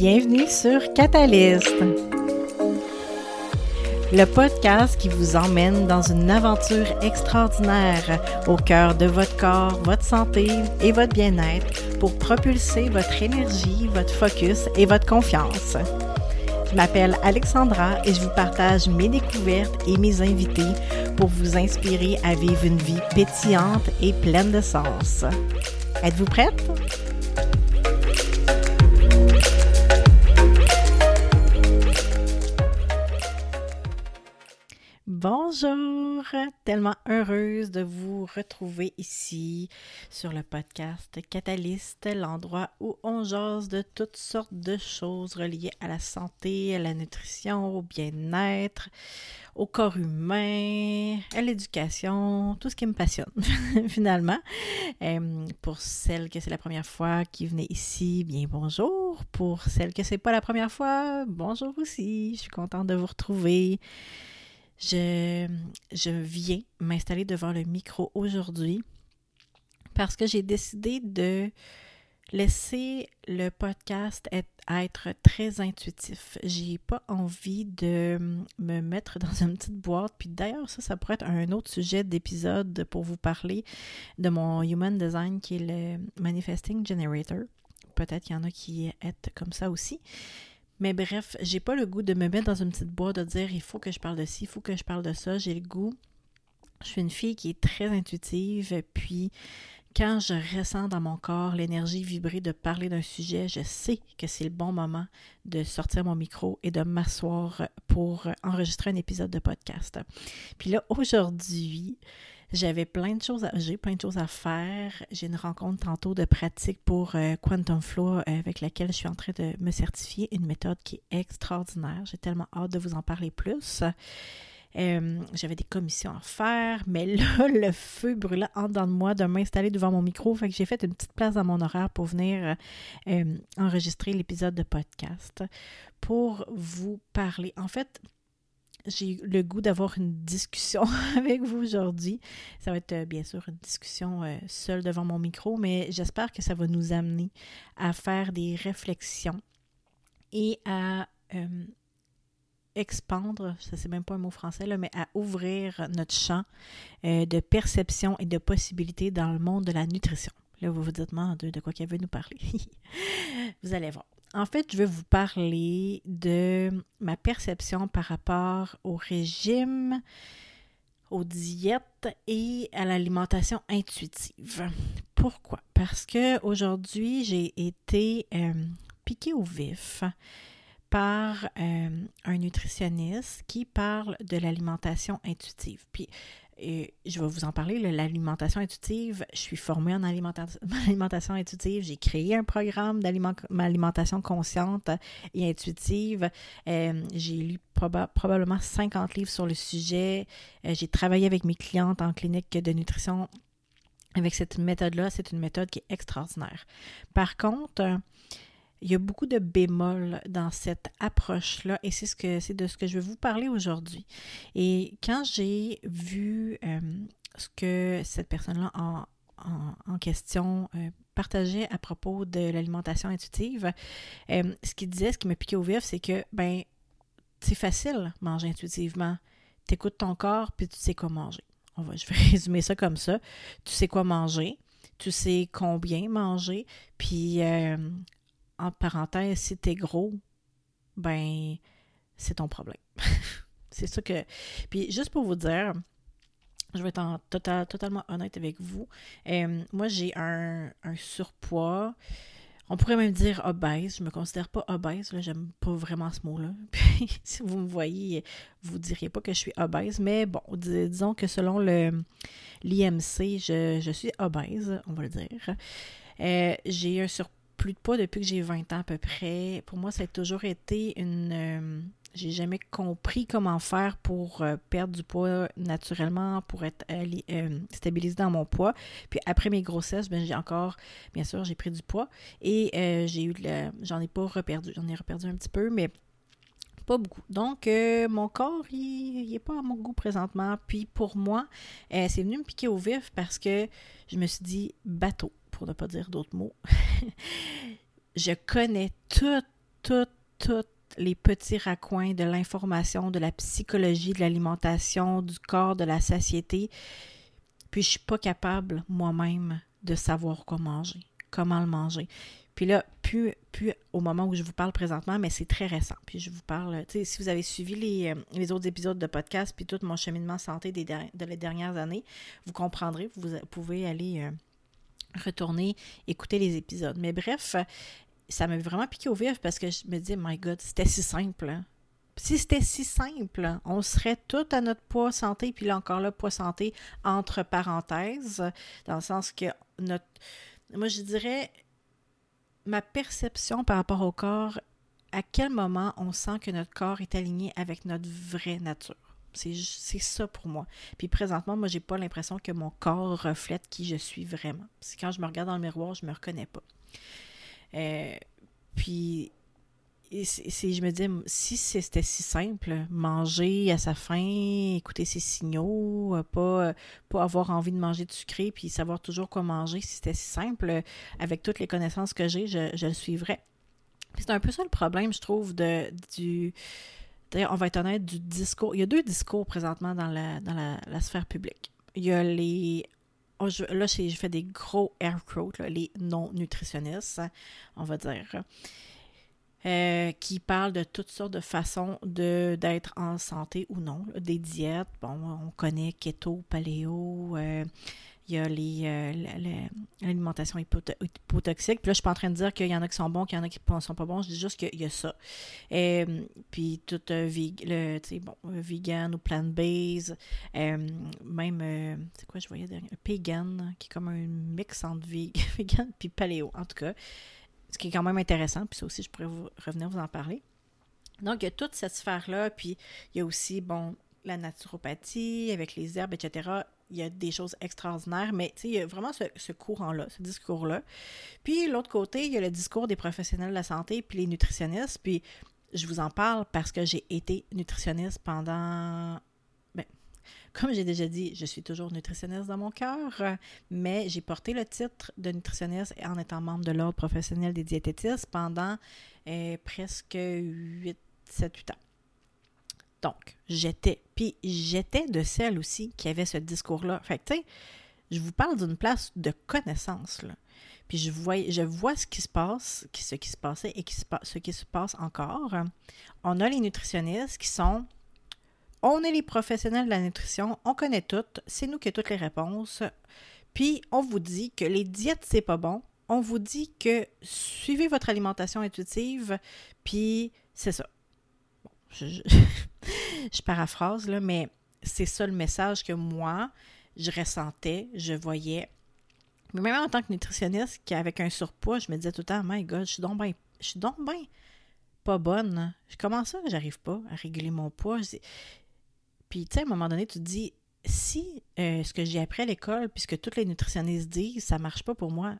Bienvenue sur Catalyst, le podcast qui vous emmène dans une aventure extraordinaire au cœur de votre corps, votre santé et votre bien-être pour propulser votre énergie, votre focus et votre confiance. Je m'appelle Alexandra et je vous partage mes découvertes et mes invités pour vous inspirer à vivre une vie pétillante et pleine de sens. Êtes-vous prête? Tellement heureuse de vous retrouver ici sur le podcast Catalyst, l'endroit où on jase de toutes sortes de choses reliées à la santé, à la nutrition, au bien-être, au corps humain, à l'éducation, tout ce qui me passionne finalement. Pour celles que c'est la première fois qui venaient ici, bien bonjour. Pour celles que c'est pas la première fois, bonjour aussi. Je suis contente de vous retrouver. Je, viens m'installer devant le micro aujourd'hui parce que j'ai décidé de laisser le podcast être, être très intuitif. J'ai pas envie de me mettre dans une petite boîte. Puis d'ailleurs, ça, ça pourrait être un autre sujet d'épisode pour vous parler de mon Human Design qui est le Manifesting Generator. Peut-être qu'il y en a qui est comme ça aussi. Mais bref, j'ai pas le goût de me mettre dans une petite boîte de dire il faut que je parle de ci, il faut que je parle de ça. J'ai le goût. Je suis une fille qui est très intuitive, puis quand je ressens dans mon corps l'énergie vibrer de parler d'un sujet, je sais que c'est le bon moment de sortir mon micro et de m'asseoir pour enregistrer un épisode de podcast. Puis là, aujourd'hui, j'avais plein de choses j'ai plein de choses à faire. J'ai une rencontre tantôt de pratique pour euh, Quantum Flow euh, avec laquelle je suis en train de me certifier, une méthode qui est extraordinaire. J'ai tellement hâte de vous en parler plus. Euh, j'avais des commissions à faire, mais là, le feu brûlait en dedans de moi de m'installer devant mon micro. Fait que j'ai fait une petite place dans mon horaire pour venir enregistrer l'épisode de podcast pour vous parler. En fait, j'ai le goût d'avoir une discussion avec vous aujourd'hui. Ça va être euh, bien sûr une discussion euh, seule devant mon micro, mais j'espère que ça va nous amener à faire des réflexions et à euh, expandre, ça c'est même pas un mot français, là, mais à ouvrir notre champ de perception et de possibilités dans le monde de la nutrition. Là, vous vous dites, de, de quoi qu'elle veut nous parler? vous allez voir. En fait, je vais vous parler de ma perception par rapport au régime, aux diètes et à l'alimentation intuitive. Pourquoi? Parce que aujourd'hui, j'ai été euh, piquée au vif par euh, un nutritionniste qui parle de l'alimentation intuitive. Puis je vais vous en parler, l'alimentation intuitive. Je suis formée en alimentation, intuitive. J'ai créé un programme d'alimentation consciente et intuitive. Euh, j'ai lu probablement 50 livres sur le sujet. Euh, j'ai travaillé avec mes clientes en clinique de nutrition avec cette méthode-là. C'est une méthode qui est extraordinaire. Par contre, il y a beaucoup de bémols dans cette approche-là et c'est ce que c'est de ce que je vais vous parler aujourd'hui. Et quand j'ai vu euh, ce que cette personne-là en, en, question euh, partageait à propos de l'alimentation intuitive, euh, ce qu'il disait, ce qui m'a piqué au vif, c'est que ben c'est facile manger intuitivement. Tu écoutes ton corps puis tu sais quoi manger. On va, je vais résumer ça comme ça. Tu sais quoi manger, tu sais combien manger, puis en parenthèse, si t'es gros, ben, c'est ton problème. c'est ça que. Puis, juste pour vous dire, je vais être en total, totalement honnête avec vous. Euh, moi, j'ai un, surpoids. On pourrait même dire obèse. Je me considère pas obèse. Là, j'aime pas vraiment ce mot-là. Puis, si vous me voyez, vous diriez pas que je suis obèse. Mais bon, disons que selon le l'IMC, je, suis obèse, on va le dire. Euh, j'ai un surpoids plus de poids depuis que j'ai 20 ans à peu près. Pour moi, ça a toujours été une... Euh, j'ai jamais compris comment faire pour euh, perdre du poids naturellement, pour être euh, stabilisé dans mon poids. Puis après mes grossesses, ben, j'ai encore, bien sûr, j'ai pris du poids et j'ai eu j'en ai pas reperdu, j'en ai reperdu un petit peu, mais pas beaucoup. Donc, mon corps, il n'est pas à mon goût présentement. Puis pour moi, c'est venu me piquer au vif parce que je me suis dit bateau pour ne pas dire d'autres mots. je connais toutes tous, tous les petits raccoins de l'information, de la psychologie, de l'alimentation, du corps, de la satiété. Puis je suis pas capable moi-même de savoir quoi manger, comment le manger. Puis là, plus, plus au moment où je vous parle présentement, mais c'est très récent. Puis je vous parle, si vous avez suivi les, euh, les, autres épisodes de podcast, puis tout mon cheminement santé des de les dernières années, vous comprendrez, vous pouvez aller euh, retourner écouter les épisodes. Mais bref, ça m'a vraiment piqué au vif parce que je me dis, my God, c'était si simple. Hein. Si c'était si simple, on serait tout à notre poids santé, puis là encore là, poids santé entre parenthèses, dans le sens que notre. Moi, je dirais, ma perception par rapport au corps, à quel moment on sent que notre corps est aligné avec notre vraie nature. C'est ça pour moi. Puis présentement, moi, j'ai pas l'impression que mon corps reflète qui je suis vraiment. C'est quand je me regarde dans le miroir, je me reconnais pas. Euh, puis, c'est, je me dis, si c'était si simple, manger à sa faim, écouter ses signaux, euh, pas, pas avoir envie de manger de sucré, puis savoir toujours quoi manger, si c'était si simple, avec toutes les connaissances que j'ai, je, je le suivrais. c'est un peu ça le problème, je trouve, de, du. D'ailleurs, on va être honnête, du discours. Il y a deux discours présentement dans la, dans la, sphère publique. Il y a les oh, là, je fais des gros air les non-nutritionnistes, on va dire. Euh, qui parle de toutes sortes de façons d'être en santé ou non. Des diètes, bon, on connaît keto, paléo, euh, il y a euh, l'alimentation hypotoxique. Puis là, je suis pas en train de dire qu'il y en a qui sont bons, qu'il y en a qui ne sont pas bons. Je dis juste qu'il y a ça. Et, puis tout le, bon, vegan ou plant-based, même, c'est quoi je voyais derrière? Pagan, qui est comme un mix entre vegan puis paléo. En tout cas, ce qui est quand même intéressant, puis ça aussi, je pourrais vous, revenir vous en parler. Donc, il y a toute cette sphère-là, puis il y a aussi, bon, la naturopathie avec les herbes, etc. Il y a des choses extraordinaires, mais il y a vraiment ce, courant-là, ce discours-là. Puis, l'autre côté, il y a le discours des professionnels de la santé, puis les nutritionnistes. Puis, je vous en parle parce que j'ai été nutritionniste pendant comme j'ai déjà dit, je suis toujours nutritionniste dans mon cœur, mais j'ai porté le titre de nutritionniste en étant membre de l'Ordre professionnel des diététistes pendant euh, presque 8, 7, 8 ans. Donc, j'étais, puis j'étais de celle aussi qui avait ce discours-là. Fait que, tu sais, je vous parle d'une place de connaissance, là. Puis je vois, je vois ce qui se passe, ce qui se passait et ce qui se passe encore. On a les nutritionnistes qui sont on est les professionnels de la nutrition, on connaît tout, c'est nous qui avons toutes les réponses. Puis on vous dit que les diètes, c'est pas bon. On vous dit que suivez votre alimentation intuitive, puis c'est ça. je, paraphrase, là, mais c'est ça le message que moi, je ressentais, je voyais. Mais même en tant que nutritionniste, qui avec un surpoids, je me disais tout le temps, my God, je suis donc bien, je suis donc bien pas bonne. Comment ça, j'arrive pas à réguler mon poids? Puis, tu sais, à un moment donné, tu te dis, si euh, ce que j'ai appris à l'école, puisque toutes les nutritionnistes disent, ça marche pas pour moi,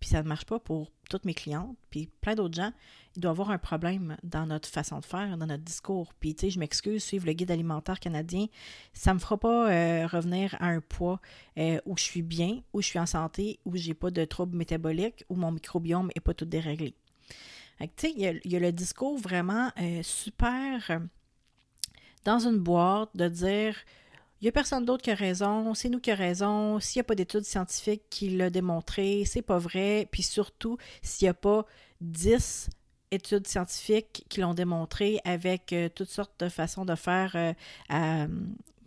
puis ça ne marche pas pour toutes mes clientes, puis plein d'autres gens, il doit y avoir un problème dans notre façon de faire, dans notre discours. Puis, tu sais, je m'excuse, suivre le guide alimentaire canadien, ça me fera pas euh, revenir à un poids euh, où je suis bien, où je suis en santé, où j'ai pas de troubles métaboliques, où mon microbiome est pas tout déréglé. Tu sais, il y, a le discours vraiment super dans une boîte, de dire il n'y a personne d'autre qui a raison, c'est nous qui avons raison, s'il n'y a pas d'études scientifiques qui l'ont démontré, c'est pas vrai, puis surtout s'il n'y a pas 10 études scientifiques qui l'ont démontré avec euh, toutes sortes de façons de faire euh,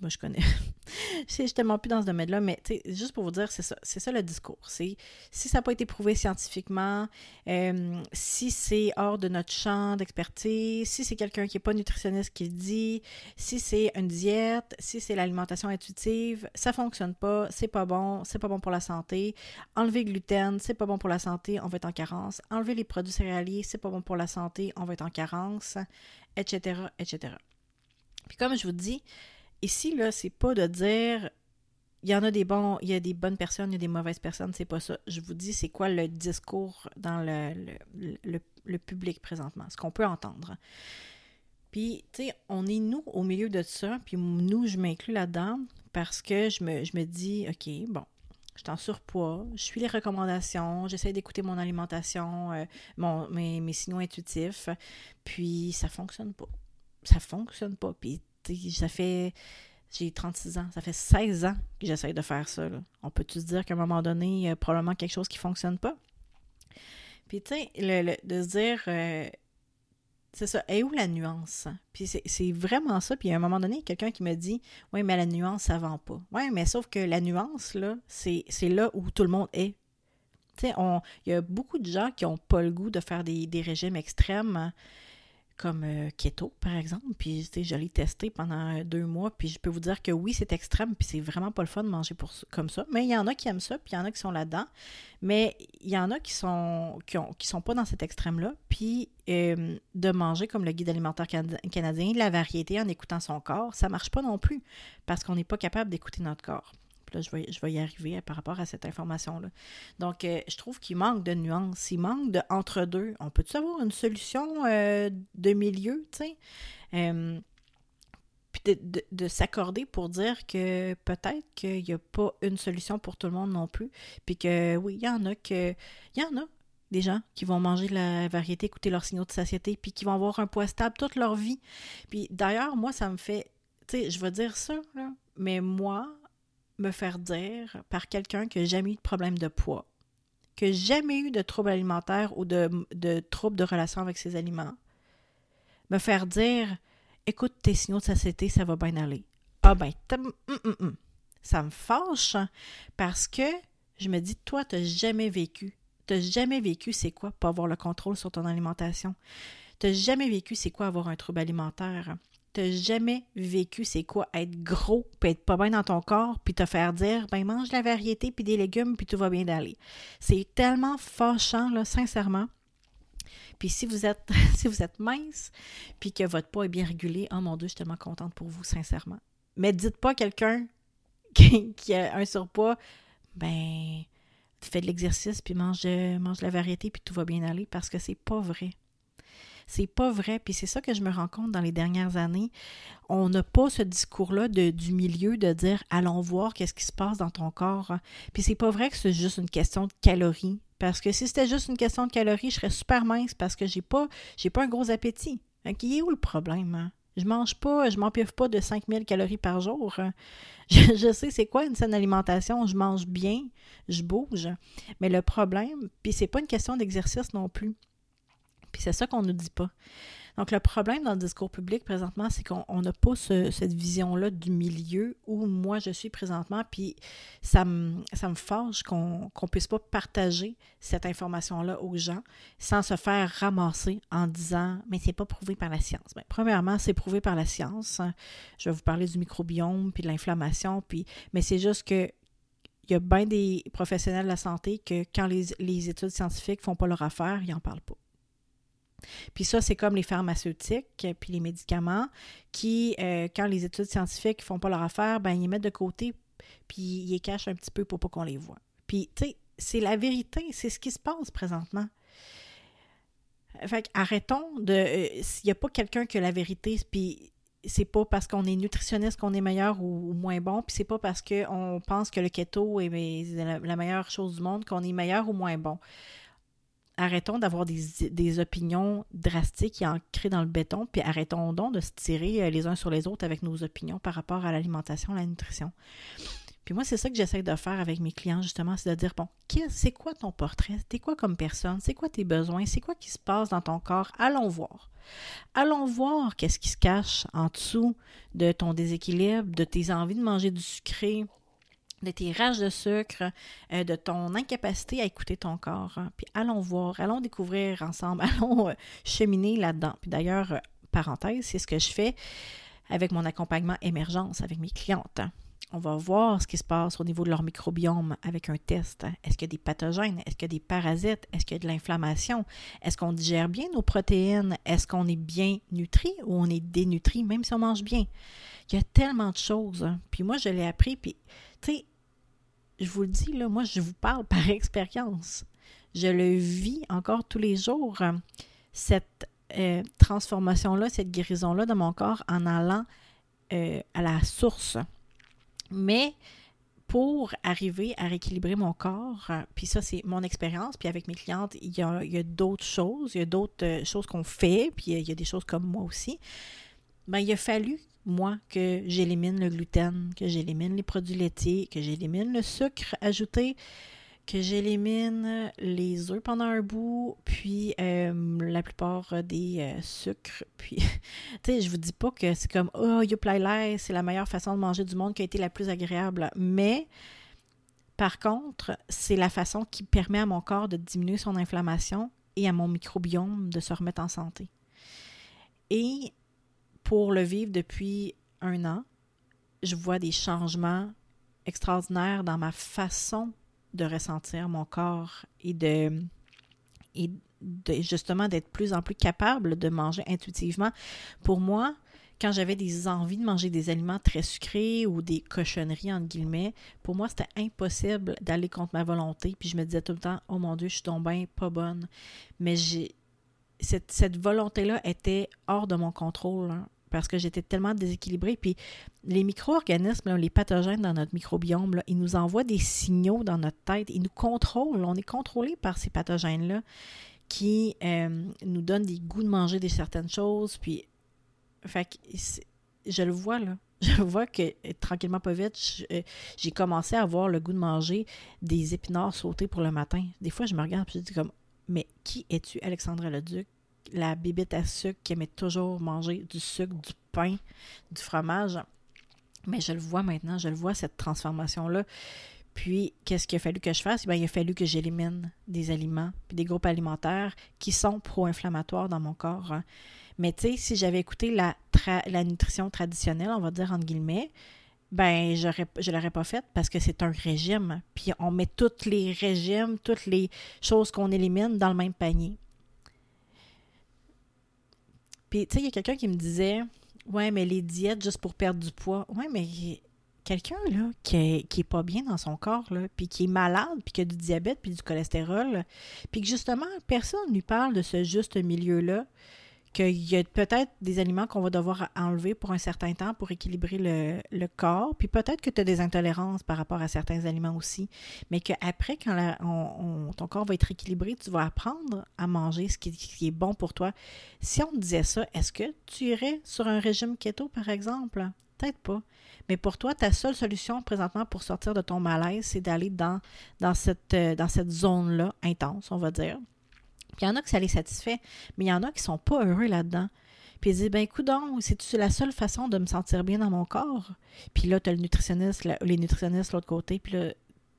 moi je connais. je suis tellement plus dans ce domaine-là, mais juste pour vous dire, c'est ça, c'est ça le discours. Si ça n'a pas été prouvé scientifiquement, euh, si c'est hors de notre champ d'expertise, si c'est quelqu'un qui n'est pas nutritionniste qui le dit, si c'est une diète, si c'est l'alimentation intuitive, ça fonctionne pas, c'est pas bon, c'est pas bon pour la santé. Enlever le gluten, c'est pas bon pour la santé, on va être en carence. Enlever les produits céréaliers, c'est pas bon pour la santé, on va être en carence, etc., etc. Puis comme je vous dis, Ici, là, c'est pas de dire il y en a des bons, il y a des bonnes personnes, il y a des mauvaises personnes, c'est pas ça. Je vous dis c'est quoi le discours dans le, public présentement, ce qu'on peut entendre. Puis, tu sais, on est nous au milieu de ça, puis nous, je m'inclus là-dedans parce que je me, je me dis, OK, bon, je suis en surpoids, je suis les recommandations, j'essaie d'écouter mon alimentation, euh, mon, mes, mes, signaux intuitifs, puis ça fonctionne pas. Ça fonctionne pas. Puis ça fait. J'ai 36 ans, ça fait 16 ans que j'essaie de faire ça. On peut-tu se dire qu'à un moment donné, il y a probablement quelque chose qui ne fonctionne pas? Puis, tu sais, de se dire, euh, c'est ça, et où la nuance? Puis c'est vraiment ça. Puis à un moment donné, quelqu'un qui me dit Oui, mais la nuance, ça vend pas. Oui, mais sauf que la nuance, là, c'est là où tout le monde est. Tu sais, il y a beaucoup de gens qui n'ont pas le goût de faire des, des régimes extrêmes comme euh, keto, par exemple. Puis, je l'ai pendant euh, deux mois. Puis, je peux vous dire que oui, c'est extrême. Puis, c'est vraiment pas le fun de manger comme ça. Mais il y en a qui aiment ça. Puis, il y en a qui sont là-dedans. Mais il y en a qui sont qui, ont, sont pas dans cet extrême-là. Puis, euh, de manger comme le guide alimentaire canadien, la variété en écoutant son corps, ça marche pas non plus. Parce qu'on n'est pas capable d'écouter notre corps là, je vais, je vais y arriver par rapport à cette information-là. Donc, euh, je trouve qu'il manque de nuances, il manque de entre-deux. On peut-tu avoir une solution euh, de milieu, tu sais? Euh, puis de, s'accorder pour dire que peut-être qu'il n'y a pas une solution pour tout le monde non plus. Puis que oui, il y en a que. Il y en a des gens qui vont manger de la variété, écouter leurs signaux de satiété, puis qui vont avoir un poids stable toute leur vie. Puis d'ailleurs, moi, ça me fait. Tu sais, je vais dire ça, là, mais moi, me faire dire par quelqu'un qui n'a jamais eu de problème de poids, qui n'a jamais eu de troubles alimentaires ou de, de troubles de relation avec ses aliments, me faire dire écoute tes signaux de satiété, ça va bien aller. Ah ben, hum, hum, hum. ça me fâche parce que je me dis, toi, tu n'as jamais vécu. Tu n'as jamais vécu c'est quoi pas avoir le contrôle sur ton alimentation? Tu n'as jamais vécu c'est quoi avoir un trouble alimentaire? T'as jamais vécu c'est quoi être gros, puis être pas bien dans ton corps, puis te faire dire ben mange la variété puis des légumes puis tout va bien d'aller. C'est tellement fâchant là, sincèrement. Puis si vous êtes si vous êtes mince puis que votre poids est bien régulé, oh mon dieu, je suis tellement contente pour vous sincèrement. Mais dites pas quelqu'un qui, a un surpoids ben fais de l'exercice puis mange mange la variété puis tout va bien aller parce que c'est pas vrai. C'est pas vrai. Puis c'est ça que je me rends compte dans les dernières années. On n'a pas ce discours-là du milieu de dire allons voir qu'est-ce qui se passe dans ton corps. Puis c'est pas vrai que c'est juste une question de calories. Parce que si c'était juste une question de calories, je serais super mince parce que j'ai pas, j'ai pas un gros appétit. Qui est où le problème? Hein? Je mange pas, je m'empire pas de 5000 calories par jour. Je, je sais c'est quoi une saine alimentation. Je mange bien, je bouge. Mais le problème, puis c'est pas une question d'exercice non plus. Puis c'est ça qu'on ne dit pas. Donc, le problème dans le discours public présentement, c'est qu'on n'a pas cette vision-là du milieu où moi je suis présentement, puis ça me, ça fâche qu'on ne puisse pas partager cette information-là aux gens sans se faire ramasser en disant Mais c'est pas prouvé par la science. Bien, premièrement, c'est prouvé par la science. Je vais vous parler du microbiome, puis de l'inflammation, puis mais c'est juste que il y a bien des professionnels de la santé que quand les, les études scientifiques font pas leur affaire, ils n'en parlent pas. Puis ça, c'est comme les pharmaceutiques, puis les médicaments, qui, euh, quand les études scientifiques ne font pas leur affaire, ben ils les mettent de côté, puis ils les cachent un petit peu pour pas qu'on les voit. Puis, tu sais, c'est la vérité, c'est ce qui se passe présentement. Fait arrêtons de. Euh, s'il n'y a pas quelqu'un qui a la vérité, puis c'est pas parce qu'on est nutritionniste qu'on est meilleur ou, moins bon, puis c'est pas parce qu'on pense que le keto est la meilleure chose du monde qu'on est meilleur ou moins bon arrêtons d'avoir des, opinions drastiques et ancrées dans le béton, puis arrêtons donc de se tirer euh, les uns sur les autres avec nos opinions par rapport à l'alimentation, la nutrition. Puis moi, c'est ça que j'essaie de faire avec mes clients, justement, c'est de dire, bon, c'est quoi ton portrait? T'es quoi comme personne? C'est quoi tes besoins? C'est quoi qui se passe dans ton corps? Allons voir. Allons voir qu'est-ce qui se cache en dessous de ton déséquilibre, de tes envies de manger du sucré, de tes rages de sucre, euh, de ton incapacité à écouter ton corps. Hein. Puis allons voir, allons découvrir ensemble, allons euh, cheminer là-dedans. Puis d'ailleurs, euh, parenthèse, c'est ce que je fais avec mon accompagnement émergence avec mes clientes. Hein. On va voir ce qui se passe au niveau de leur microbiome avec un test. Hein. Est-ce qu'il y a des pathogènes? Est-ce qu'il y a des parasites? Est-ce qu'il y a de l'inflammation? Est-ce qu'on digère bien nos protéines? Est-ce qu'on est bien nutri ou on est dénutri, même si on mange bien? Il y a tellement de choses. Puis moi, je l'ai appris. Puis, tu sais, je vous le dis, là, moi, je vous parle par expérience. Je le vis encore tous les jours, cette euh, transformation-là, cette guérison-là dans mon corps en allant euh, à la source. Mais pour arriver à rééquilibrer mon corps, euh, puis ça, c'est mon expérience, puis avec mes clientes, il y a, d'autres choses, il y a d'autres euh, choses qu'on fait, puis il y a des choses comme moi aussi. Ben, il a fallu, moi, que j'élimine le gluten, que j'élimine les produits laitiers, que j'élimine le sucre ajouté, que j'élimine les œufs pendant un bout, puis euh, la plupart des euh, sucres. Puis, tu sais, je vous dis pas que c'est comme Oh, youplai c'est la meilleure façon de manger du monde qui a été la plus agréable. Mais, par contre, c'est la façon qui permet à mon corps de diminuer son inflammation et à mon microbiome de se remettre en santé. Et pour le vivre depuis un an, je vois des changements extraordinaires dans ma façon de ressentir mon corps et de, et justement d'être plus en plus capable de manger intuitivement. Pour moi, quand j'avais des envies de manger des aliments très sucrés ou des cochonneries, entre guillemets, pour moi, c'était impossible d'aller contre ma volonté. Puis je me disais tout le temps, oh mon Dieu, je suis bien pas bonne. Mais j'ai cette, volonté-là était hors de mon contrôle. Hein parce que j'étais tellement déséquilibrée. Puis les micro-organismes, les pathogènes dans notre microbiome, ils nous envoient des signaux dans notre tête. Ils nous contrôlent. On est contrôlé par ces pathogènes-là qui euh, nous donnent des goûts de manger des certaines choses. Puis, fait je le vois là. Je vois que tranquillement, pas vite, euh, j'ai commencé à avoir le goût de manger des épinards sautés pour le matin. Des fois, je me regarde et je dis comme, mais qui es-tu, Alexandra Leduc? la bibite à sucre qui aimait toujours manger du sucre, du pain, du fromage. Mais je le vois maintenant, je le vois, cette transformation-là. Puis, qu'est-ce qu'il a fallu que je fasse? Bien, il a fallu que j'élimine des aliments puis des groupes alimentaires qui sont pro-inflammatoires dans mon corps. Hein. Mais tu sais, si j'avais écouté la, la nutrition traditionnelle, on va dire entre guillemets, ben je l'aurais pas faite parce que c'est un régime. Puis on met tous les régimes, toutes les choses qu'on élimine dans le même panier. Puis, tu sais, il y a quelqu'un qui me disait Ouais, mais les diètes juste pour perdre du poids. Ouais, mais quelqu'un, là, qui est, qui est pas bien dans son corps, là, puis qui est malade, puis qui a du diabète, puis du cholestérol, puis que justement, personne ne lui parle de ce juste milieu-là qu'il y a peut-être des aliments qu'on va devoir enlever pour un certain temps pour équilibrer le, corps, puis peut-être que tu as des intolérances par rapport à certains aliments aussi, mais qu'après, quand ton corps va être équilibré, tu vas apprendre à manger ce qui, est bon pour toi. Si on te disait ça, est-ce que tu irais sur un régime keto, par exemple? Peut-être pas. Mais pour toi, ta seule solution présentement pour sortir de ton malaise, c'est d'aller dans, euh, cette zone-là intense, on va dire. Il y en a que ça les satisfait, mais il y en a qui sont pas heureux là-dedans. Puis ils disent, ben écoute donc, c'est la seule façon de me sentir bien dans mon corps? Puis là, tu as le nutritionniste, les nutritionnistes de l'autre côté, puis là,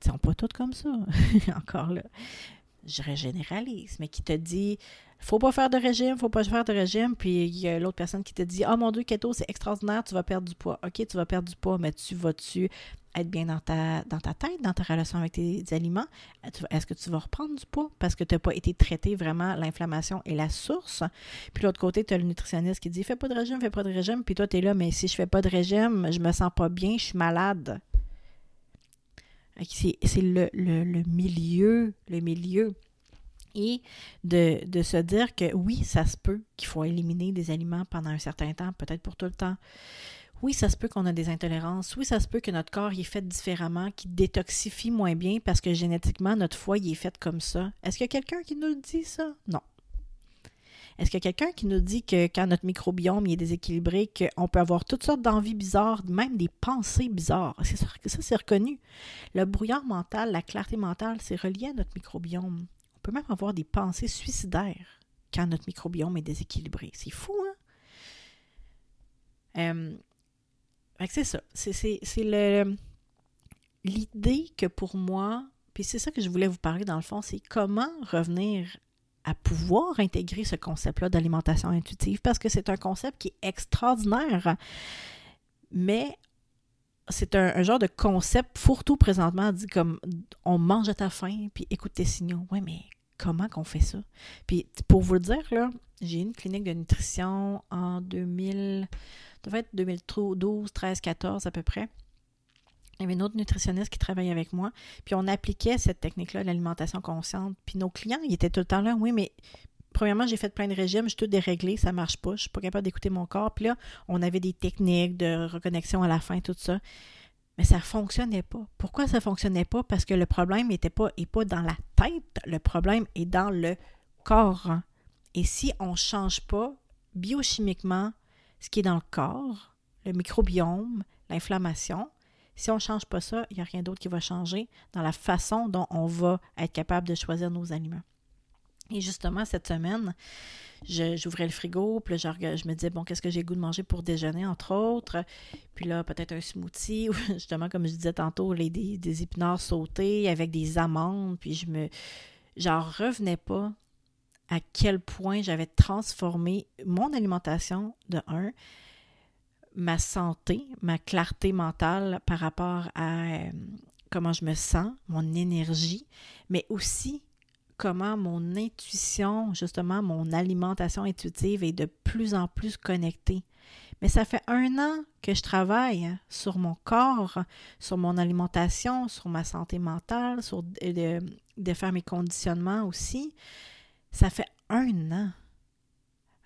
ils sont pas tous comme ça. Encore là. Je généralise, mais qui te dit, faut pas faire de régime, faut pas faire de régime. Puis il y a l'autre personne qui te dit, oh mon Dieu, keto, c'est extraordinaire, tu vas perdre du poids. OK, tu vas perdre du poids, mais tu vas-tu être bien dans ta, dans ta tête, dans ta relation avec tes, aliments? Est-ce que tu vas reprendre du poids? Parce que tu n'as pas été traité vraiment l'inflammation et la source? Puis l'autre côté, tu as le nutritionniste qui dit Fais pas de régime, fais pas de régime. Puis toi, tu es là, mais si je fais pas de régime, je me sens pas bien, je suis malade. C'est le, milieu, le milieu. Et de, se dire que oui, ça se peut qu'il faut éliminer des aliments pendant un certain temps, peut-être pour tout le temps. Oui, ça se peut qu'on a des intolérances. Oui, ça se peut que notre corps est fait différemment, qui détoxifie moins bien parce que génétiquement, notre foie est fait comme ça. Est-ce qu'il y a quelqu'un qui nous dit, ça? Non. Est-ce qu'il y a quelqu'un qui nous dit que quand notre microbiome est déséquilibré, qu'on peut avoir toutes sortes d'envies bizarres, même des pensées bizarres? C'est ça, ça c'est reconnu. Le brouillard mental, la clarté mentale, c'est relié à notre microbiome. On peut même avoir des pensées suicidaires quand notre microbiome est déséquilibré. C'est fou, hein? Euh, c'est ça. C'est le l'idée que pour moi, puis c'est ça que je voulais vous parler dans le fond, c'est comment revenir à pouvoir intégrer ce concept-là d'alimentation intuitive parce que c'est un concept qui est extraordinaire. Mais c'est un, genre de concept fourre-tout présentement, dit comme on mange à ta faim, puis écoute tes signaux. Ouais, mais comment qu'on fait ça? Puis pour vous le dire, là, j'ai une clinique de nutrition en 2000 devait être 2012, 13, 14 à peu près. Il y avait une autre nutritionniste qui travaillait avec moi, puis on appliquait cette technique-là, l'alimentation consciente. Puis nos clients, ils étaient tout le temps là, oui, mais premièrement, j'ai fait plein de régimes, je suis tout déréglé, ça marche pas, je suis pas capable d'écouter mon corps. Puis là, on avait des techniques de reconnexion à la fin, tout ça. Mais ça ne fonctionnait pas. Pourquoi ça ne fonctionnait pas? Parce que le problème n'était pas, pas dans la tête, le problème est dans le corps. Et si on ne change pas biochimiquement ce qui est dans le corps, le microbiome, l'inflammation, si on ne change pas ça, il n'y a rien d'autre qui va changer dans la façon dont on va être capable de choisir nos aliments. Et justement, cette semaine, j'ouvrais le frigo, puis je, me disais, bon, qu'est-ce que j'ai goût de manger pour déjeuner, entre autres? Puis là, peut-être un smoothie, ou justement, comme je disais tantôt, les, des, épinards sautés avec des amandes. Puis je me. Revenais pas à quel point j'avais transformé mon alimentation de un, ma santé, ma clarté mentale par rapport à euh, comment je me sens, mon énergie, mais aussi comment mon intuition, justement mon alimentation intuitive est de plus en plus connectée. Mais ça fait un an que je travaille sur mon corps, sur mon alimentation, sur ma santé mentale, sur de faire mes conditionnements aussi. Ça fait un an.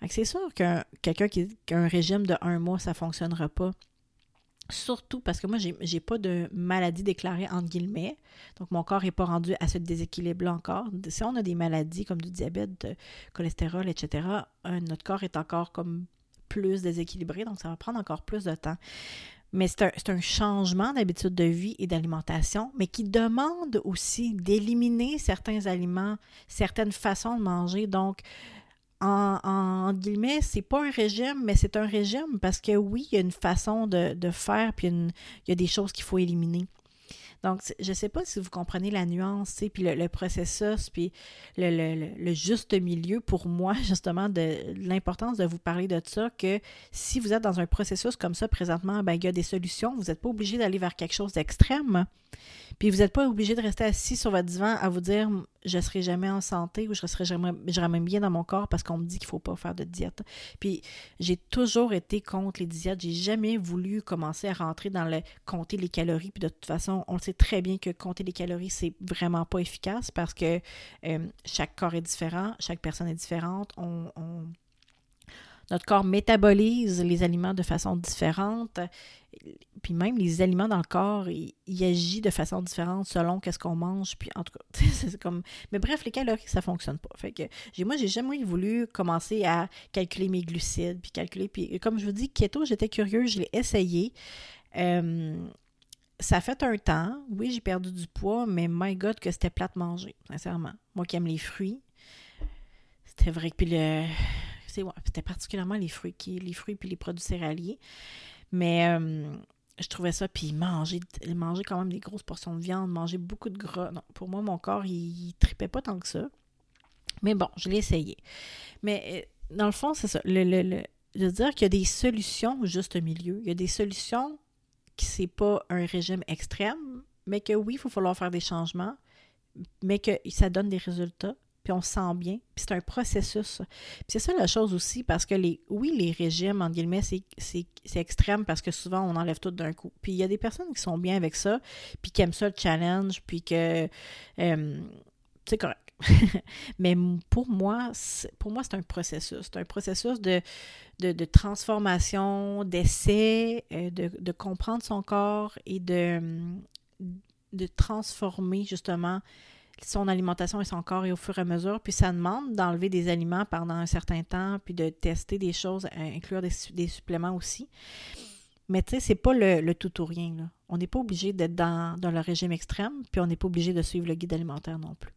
C'est sûr que quelqu'un qui, a un régime de un mois, ça ne fonctionnera pas. Surtout parce que moi, j'ai n'ai pas de maladie déclarée entre guillemets. Donc, mon corps n'est pas rendu à ce déséquilibre-là encore. Si on a des maladies comme du diabète, du cholestérol, etc., euh, notre corps est encore comme plus déséquilibré. Donc, ça va prendre encore plus de temps. Mais c'est un, un, changement d'habitude de vie et d'alimentation, mais qui demande aussi d'éliminer certains aliments, certaines façons de manger. Donc, en, en guillemets, c'est pas un régime, mais c'est un régime parce que oui, il y a une façon de, faire, puis il y a des choses qu'il faut éliminer. Donc, je ne sais pas si vous comprenez la nuance, puis le, processus, puis le, juste milieu pour moi, justement, de, l'importance de vous parler de ça, que si vous êtes dans un processus comme ça présentement, ben, il y a des solutions. Vous n'êtes pas obligé d'aller vers quelque chose d'extrême. Puis vous n'êtes pas obligé de rester assis sur votre divan à vous dire je serai jamais en santé ou je serai jamais, bien dans mon corps parce qu'on me dit qu'il faut pas faire de diète. Puis j'ai toujours été contre les diètes. J'ai jamais voulu commencer à rentrer dans le compter les calories. Puis de toute façon, on sait très bien que compter les calories, c'est vraiment pas efficace parce que euh, chaque corps est différent, chaque personne est différente. on notre corps métabolise les aliments de façon différente. Puis même les aliments dans le corps, il, agit de façon différente selon qu'est-ce qu'on mange. Puis en tout cas, c'est comme. Mais bref, les calories, ça fonctionne pas. Fait que moi, j'ai jamais voulu commencer à calculer mes glucides, puis calculer. Puis comme je vous dis, keto, j'étais curieux, je l'ai essayé. Euh, ça fait un temps. Oui, j'ai perdu du poids, mais my God, que c'était plate manger, sincèrement. Moi qui aime les fruits, c'était vrai que puis le c'était particulièrement les fruits, qui, les fruits puis les produits céréaliers. Mais euh, je trouvais ça, puis manger, manger quand même des grosses portions de viande, manger beaucoup de gras. Non, pour moi, mon corps, il, tripait pas tant que ça. Mais bon, je l'ai essayé. Mais euh, dans le fond, c'est ça. Le, le, de dire qu'il y a des solutions au juste milieu. Il y a des solutions qui c'est pas un régime extrême, mais que oui, il faut falloir faire des changements, mais que ça donne des résultats puis on se sent bien. Puis c'est un processus. Puis c'est ça la chose aussi, parce que les, oui, les régimes, en guillemets, c'est extrême parce que souvent on enlève tout d'un coup. Puis il y a des personnes qui sont bien avec ça, puis qui aiment ça le challenge, puis que euh, c'est correct. Mais pour moi, pour moi, c'est un processus. C'est un processus de, de, transformation, d'essai, euh, de, de, comprendre son corps et de, de transformer justement son alimentation et son corps et au fur et à mesure. Puis ça demande d'enlever des aliments pendant un certain temps, puis de tester des choses, euh, inclure des, suppléments aussi. Mais tu sais, c'est pas le, tout ou rien. On n'est pas obligé d'être dans, le régime extrême, puis on n'est pas obligé de suivre le guide alimentaire non plus.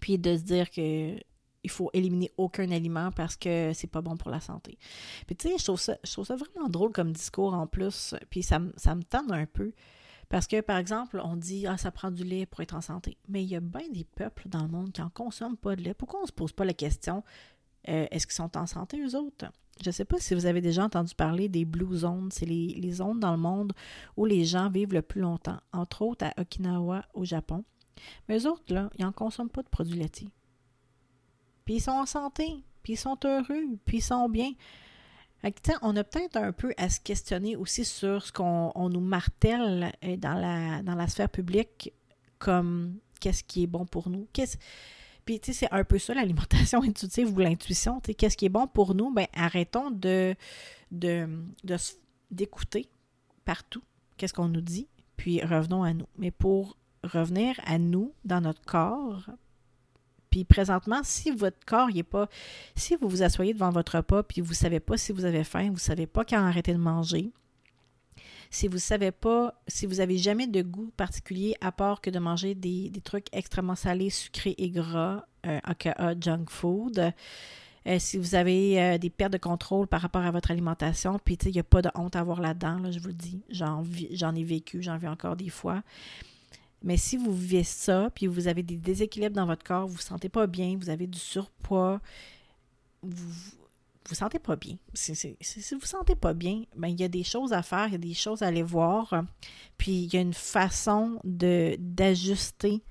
Puis de se dire que il faut éliminer aucun aliment parce que c'est pas bon pour la santé. Puis tu sais, je trouve ça, je trouve ça vraiment drôle comme discours en plus, puis ça, ça me tente un peu. Parce que, par exemple, on dit Ah, ça prend du lait pour être en santé. Mais il y a bien des peuples dans le monde qui n'en consomment pas de lait. Pourquoi on ne se pose pas la question euh, est-ce qu'ils sont en santé, eux autres? Je ne sais pas si vous avez déjà entendu parler des Blue Zones. C'est les, les, zones dans le monde où les gens vivent le plus longtemps, entre autres à Okinawa, au Japon. Mais eux autres, là, ils n'en consomment pas de produits laitiers. Puis ils sont en santé, puis ils sont heureux, puis ils sont bien on a peut-être un peu à se questionner aussi sur ce qu'on nous martèle euh, dans la, dans la sphère publique comme qu'est-ce qui est bon pour nous. Puis, tu sais, c'est un peu ça, l'alimentation intuitive ou l'intuition. Qu'est-ce qui est bon pour nous? Ben, arrêtons de, de, d'écouter partout qu'est-ce qu'on nous dit, puis revenons à nous. Mais pour revenir à nous, dans notre corps, puis présentement, si votre corps n'est pas, si vous vous asseyez devant votre repas, puis vous ne savez pas si vous avez faim, vous ne savez pas quand arrêter de manger, si vous ne savez pas, si vous n'avez jamais de goût particulier à part que de manger des, trucs extrêmement salés, sucrés et gras, euh, aka junk food, euh, si vous avez euh, des pertes de contrôle par rapport à votre alimentation, puis il n'y a pas de honte à avoir là-dedans, là, je vous le dis, j'en ai vécu, j'en vis encore des fois. Mais si vous vivez ça, puis vous avez des déséquilibres dans votre corps, vous ne vous sentez pas bien, vous avez du surpoids, vous vous sentez pas bien. Si, vous ne vous sentez pas bien, ben, il y a des choses à faire, il y a des choses à aller voir. Puis il y a une façon d'ajuster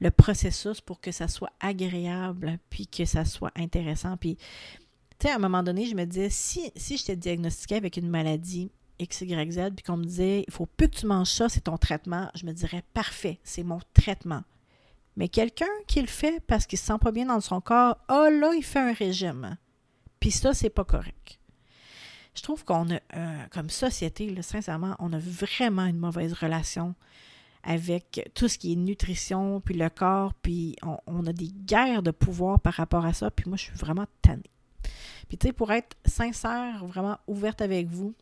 le processus pour que ça soit agréable, puis que ça soit intéressant. Puis, tu sais, à un moment donné, je me disais, si, si je t'ai diagnostiqué avec une maladie X, Y, puis qu'on me disait, il faut plus que tu manges ça, c'est ton traitement, je me dirais, parfait, c'est mon traitement. Mais quelqu'un qui le fait parce qu'il se sent pas bien dans son corps, oh là, il fait un régime. Puis ça, c'est pas correct. Je trouve qu'on a, euh, comme société, sincèrement, on a vraiment une mauvaise relation avec tout ce qui est nutrition, puis le corps, puis on, a des guerres de pouvoir par rapport à ça, puis moi, je suis vraiment tannée. Puis tu sais, pour être sincère, vraiment ouverte avec vous,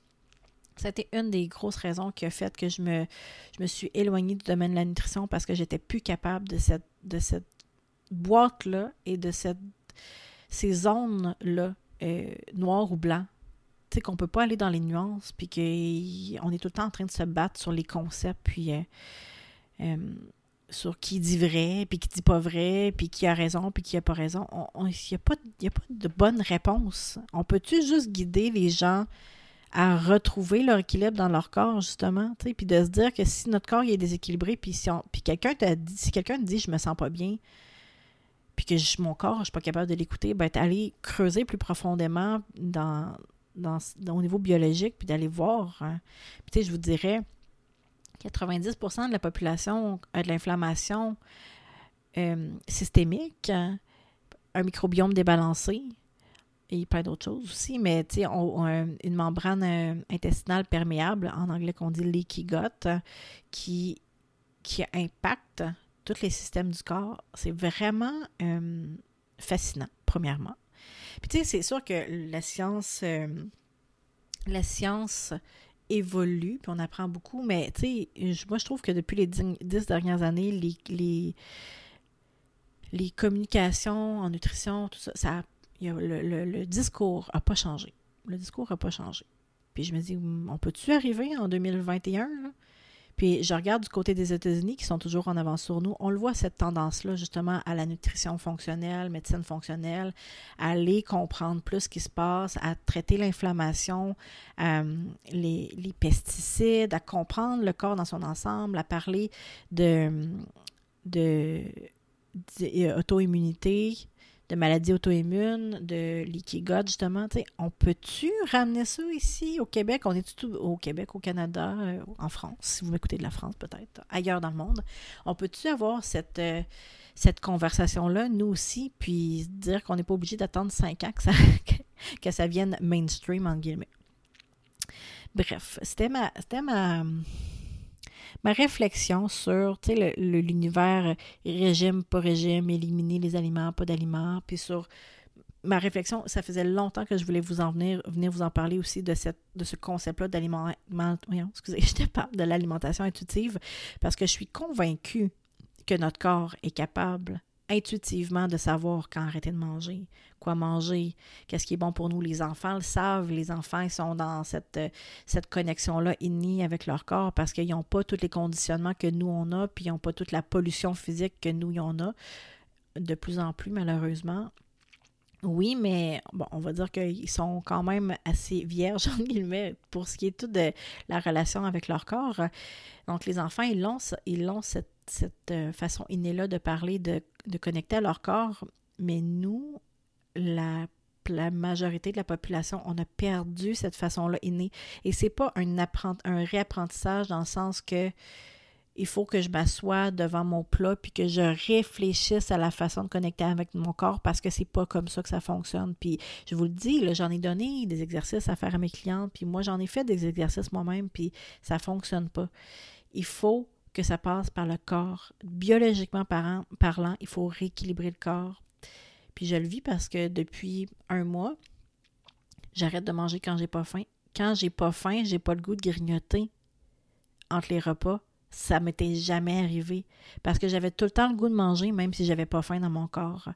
c'était une des grosses raisons qui a fait que je me, suis éloignée du domaine de la nutrition parce que j'étais plus capable de cette, de cette boîte-là et de cette, ces zones-là, euh, noires ou blanc. Tu sais, qu'on peut pas aller dans les nuances, puis qu'on est tout le temps en train de se battre sur les concepts, puis euh, euh, sur qui dit vrai, puis qui dit pas vrai, puis qui a raison, puis qui a pas raison. Il n'y a, a pas de bonne réponse. On peut-tu juste guider les gens à retrouver leur équilibre dans leur corps, justement, puis de se dire que si notre corps est déséquilibré, puis si, quelqu'un dit, si quelqu'un te dit je me sens pas bien, puis que mon corps, je suis pas capable de l'écouter, ben aller creuser plus profondément dans, dans, au niveau biologique, puis d'aller voir. Hein. Puis je vous dirais, 90% de la population a de l'inflammation euh, systémique, hein. un microbiome débalancé, et plein d'autres choses aussi, mais tu sais, une membrane euh, intestinale perméable, en anglais qu'on dit leaky gut, qui, qui impacte tous les systèmes du corps. C'est vraiment euh, fascinant, premièrement. Puis tu sais, c'est sûr que la science, euh, la science évolue, puis on apprend beaucoup, mais tu sais, moi je trouve que depuis les dix, dernières années, les, les, les communications en nutrition, tout ça, ça a le, discours n'a pas changé. Le discours n'a pas changé. Puis je me dis, hmm, on peut-tu arriver en 2021? Puis je regarde du côté des États-Unis qui sont toujours en avance sur nous. On le voit, cette tendance-là, justement, à la nutrition fonctionnelle, médecine fonctionnelle, à aller comprendre plus ce qui se passe, à traiter l'inflammation, euh, les, pesticides, à comprendre le corps dans son ensemble, à parler de, de, de auto-immunité, de maladies auto-immunes, de leaky gut, justement. On peut-tu ramener ça ici au Québec? On est tout au Québec, au Canada, euh, en France, si vous m'écoutez de la France peut-être, ailleurs dans le monde. On peut-tu avoir cette, euh, conversation-là, nous aussi, puis dire qu'on n'est pas obligé d'attendre cinq ans que ça, vienne mainstream, en guillemets? Bref, c'était ma, c'était ma, ma réflexion sur l'univers régime, pas régime, éliminer les aliments, pas d'aliments, puis sur ma réflexion, ça faisait longtemps que je voulais vous en venir, venir vous en parler aussi de, cette, de ce concept-là d'alimentation, excusez, je pas de l'alimentation intuitive, parce que je suis convaincue que notre corps est capable intuitivement de savoir quand arrêter de manger, quoi manger, qu'est-ce qui est bon pour nous. Les enfants le savent, les enfants sont dans cette, cette connexion-là innée avec leur corps parce qu'ils n'ont pas tous les conditionnements que nous on a, puis ils n'ont pas toute la pollution physique que nous on a, de plus en plus malheureusement. Oui, mais bon, on va dire qu'ils sont quand même assez vierges, en guillemets, pour ce qui est tout de la relation avec leur corps. Donc, les enfants, ils l'ont, ils ont cette, cette euh, façon innée-là de parler, de de connecter à leur corps, mais nous, la, majorité de la population, on a perdu cette façon-là innée. Et c'est pas un, un réapprentissage dans le sens que il faut que je m'assoie devant mon plat puis que je réfléchisse à la façon de connecter avec mon corps parce que c'est pas comme ça que ça fonctionne. Puis je vous le dis, j'en ai donné des exercices à faire à mes clientes, puis moi j'en ai fait des exercices moi-même, puis ça fonctionne pas. Il faut que ça passe par le corps. Biologiquement parlant, il faut rééquilibrer le corps. Puis je le vis parce que depuis un mois, j'arrête de manger quand j'ai pas faim. Quand j'ai pas faim, j'ai pas le goût de grignoter entre les repas ça m'était jamais arrivé parce que j'avais tout le temps le goût de manger même si j'avais pas faim dans mon corps.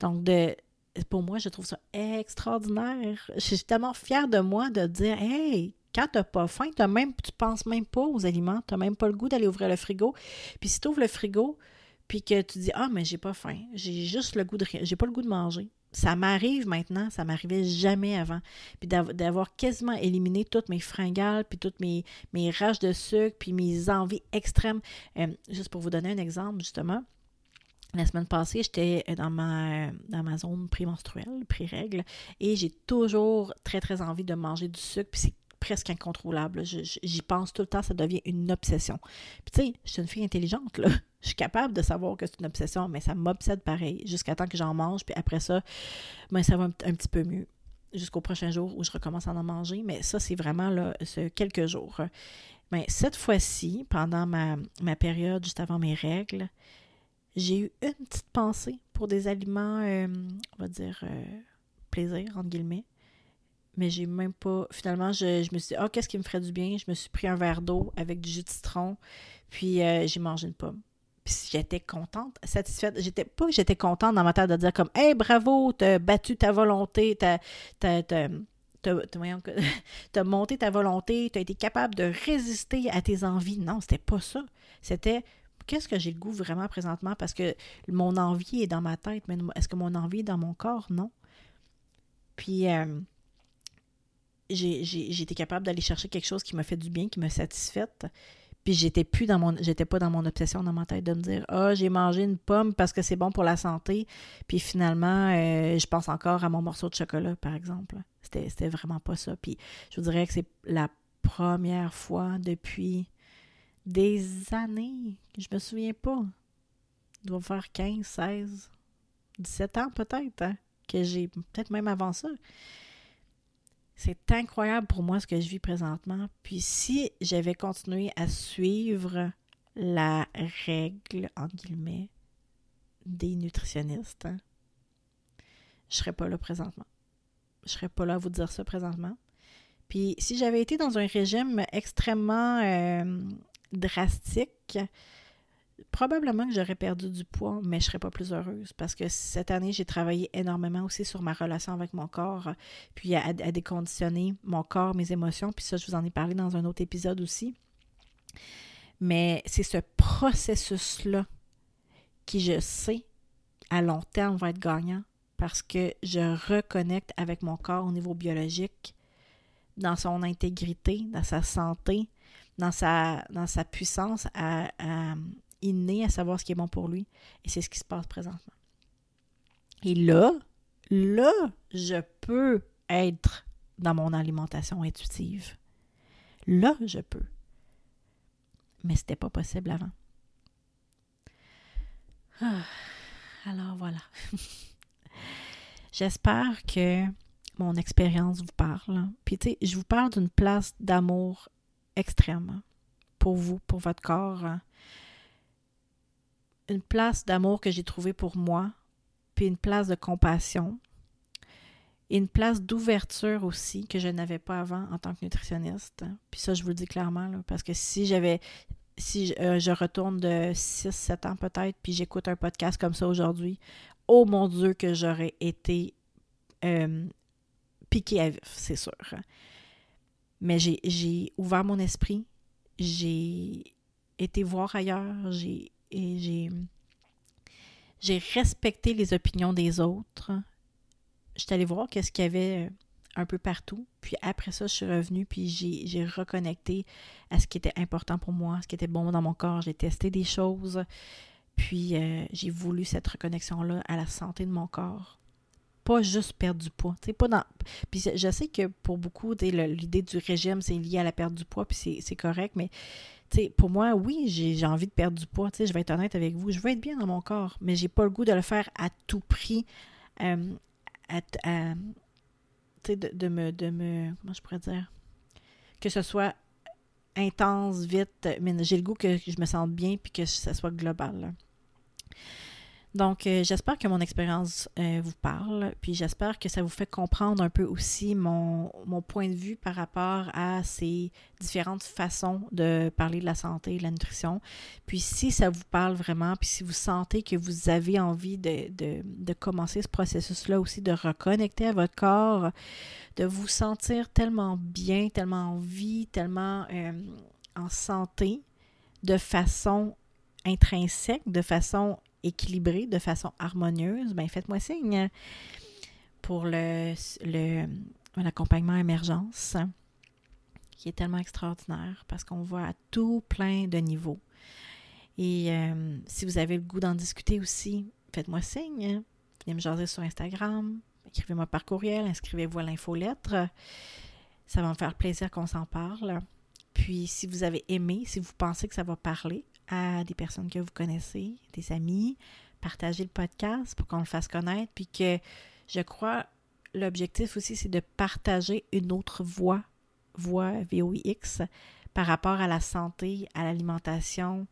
Donc de pour moi, je trouve ça extraordinaire. Je suis tellement fière de moi de dire Hey, quand t'as pas faim, as même, tu penses même pas aux aliments, tu n'as même pas le goût d'aller ouvrir le frigo. Puis si tu ouvres le frigo, puis que tu dis Ah, mais j'ai pas faim, j'ai juste le goût de j'ai pas le goût de manger. Ça m'arrive maintenant, ça m'arrivait jamais avant. Puis d'avoir quasiment éliminé toutes mes fringales, puis toutes mes, mes rages de sucre, puis mes envies extrêmes. Euh, juste pour vous donner un exemple, justement, la semaine passée, j'étais dans ma, dans ma zone prémenstruelle, pré-règle, et j'ai toujours très, très envie de manger du sucre, puis c'est presque incontrôlable. J'y pense tout le temps, ça devient une obsession. Puis tu sais, je suis une fille intelligente, là. Je suis capable de savoir que c'est une obsession, mais ça m'obsède pareil, jusqu'à temps que j'en mange, puis après ça, ben, ça va un, petit peu mieux. Jusqu'au prochain jour où je recommence à en manger, mais ça, c'est vraiment là, ce quelques jours. Mais cette fois-ci, pendant ma, période juste avant mes règles, j'ai eu une petite pensée pour des aliments, euh, on va dire, euh, plaisir, entre guillemets mais j'ai même pas. Finalement, je, me suis dit, ah, qu'est-ce qui me ferait du bien? Je me suis pris un verre d'eau avec du jus de citron, puis euh, j'ai mangé une pomme. Puis j'étais contente, satisfaite. J'étais pas que j'étais contente dans ma tête de dire comme, hey, bravo, t'as battu ta volonté, t'as. T'as monté ta volonté, tu as été capable de résister à tes envies. Non, c'était pas ça. C'était qu'est-ce que j'ai le goût vraiment présentement? Parce que mon envie est dans ma tête, mais est-ce que mon envie est dans mon corps? Non. Puis, euh, j'ai été capable d'aller chercher quelque chose qui m'a fait du bien, qui m'a satisfaite. Puis j'étais plus dans mon j'étais pas dans mon obsession dans ma tête de me dire "Ah, j'ai mangé une pomme parce que c'est bon pour la santé." Puis finalement, euh, je pense encore à mon morceau de chocolat par exemple. C'était vraiment pas ça. Puis je vous dirais que c'est la première fois depuis des années, je me souviens pas. Il doit faire 15, 16, 17 ans peut-être, hein, que j'ai peut-être même avant ça c'est incroyable pour moi ce que je vis présentement. Puis si j'avais continué à suivre la règle, entre guillemets, des nutritionnistes, hein, je serais pas là présentement. Je serais pas là à vous dire ça présentement. Puis si j'avais été dans un régime extrêmement euh, drastique, probablement que j'aurais perdu du poids, mais je serais pas plus heureuse parce que cette année, j'ai travaillé énormément aussi sur ma relation avec mon corps, puis à, déconditionner mon corps, mes émotions, puis ça, je vous en ai parlé dans un autre épisode aussi. Mais c'est ce processus-là qui, je sais, à long terme, va être gagnant parce que je reconnecte avec mon corps au niveau biologique, dans son intégrité, dans sa santé, dans sa, dans sa puissance à, inné à savoir ce qui est bon pour lui. Et c'est ce qui se passe présentement. Et là, là, je peux être dans mon alimentation intuitive. Là, je peux. Mais ce n'était pas possible avant. Ah, alors voilà. J'espère que mon expérience vous parle. Puis tu sais, je vous parle d'une place d'amour extrême pour vous, pour votre corps une place d'amour que j'ai trouvée pour moi, puis une place de compassion, et une place d'ouverture aussi que je n'avais pas avant en tant que nutritionniste. Puis ça, je vous le dis clairement, parce que si j'avais, si je, euh, retourne de 6-7 ans peut-être, puis j'écoute un podcast comme ça aujourd'hui, oh mon Dieu que j'aurais été euh, piqué à vif, c'est sûr. Mais j'ai ouvert mon esprit, j'ai été voir ailleurs, j'ai et j'ai respecté les opinions des autres. Je suis allée voir qu'est-ce qu'il y avait euh, un peu partout. Puis après ça, je suis revenue, puis j'ai reconnecté à ce qui était important pour moi, ce qui était bon dans mon corps. J'ai testé des choses, puis euh, j'ai voulu cette reconnexion-là à la santé de mon corps. Pas juste perdre du poids. Pas dans... Puis je sais que pour beaucoup, l'idée du régime, c'est lié à la perte du poids, puis c'est correct, mais pour moi, oui, j'ai envie de perdre du poids. Je vais être honnête avec vous. Je veux être bien dans mon corps, mais j'ai pas le goût de le faire à tout prix. Euh, de, me, de me. Comment je pourrais dire? Que ce soit intense, vite, mais j'ai le goût que je me sente bien puis que ça soit global. Donc, euh, j'espère que mon expérience euh, vous parle, puis j'espère que ça vous fait comprendre un peu aussi mon, mon, point de vue par rapport à ces différentes façons de parler de la santé de la nutrition. Puis si ça vous parle vraiment, puis si vous sentez que vous avez envie de, de, de commencer ce processus-là aussi, de reconnecter à votre corps, de vous sentir tellement bien, tellement en vie, tellement euh, en santé, de façon intrinsèque, de façon équilibré de façon harmonieuse, ben faites-moi signe pour le, le l'accompagnement émergence qui est tellement extraordinaire parce qu'on voit à tout plein de niveaux. Et euh, si vous avez le goût d'en discuter aussi, faites-moi signe. Venez me jaser sur Instagram, écrivez-moi par courriel, inscrivez-vous à l'infolettre. Ça va me faire plaisir qu'on s'en parle. Puis si vous avez aimé, si vous pensez que ça va parler, à des personnes que vous connaissez, des amis, partagez le podcast pour qu'on le fasse connaître, puis que je crois l'objectif aussi, c'est de partager une autre voix, voix VOIX, par rapport à la santé, à l'alimentation,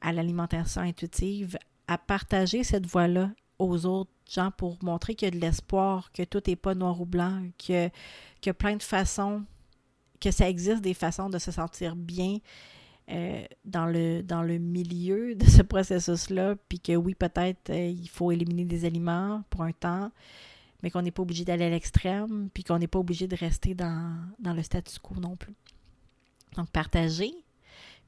à l'alimentation intuitive, à partager cette voix-là aux autres gens pour montrer qu'il y a de l'espoir, que tout n'est pas noir ou blanc, que, a plein de façons, que ça existe des façons de se sentir bien, euh, dans, le, dans le milieu de ce processus-là, puis que oui, peut-être euh, il faut éliminer des aliments pour un temps, mais qu'on n'est pas obligé d'aller à l'extrême, puis qu'on n'est pas obligé de rester dans, dans, le statu quo non plus. Donc, partagez,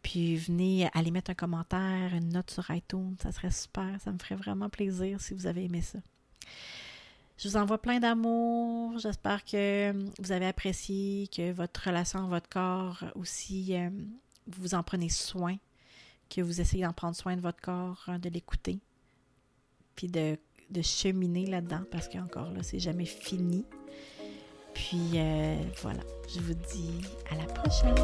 puis venez aller mettre un commentaire, une note sur iTunes, ça serait super, ça me ferait vraiment plaisir si vous avez aimé ça. Je vous envoie plein d'amour. J'espère que vous avez apprécié, que votre relation, votre corps aussi euh, vous en prenez soin, que vous essayez d'en prendre soin de votre corps, hein, de l'écouter, puis de, de cheminer là-dedans, parce qu'encore là, c'est jamais fini. Puis euh, voilà, je vous dis à la prochaine.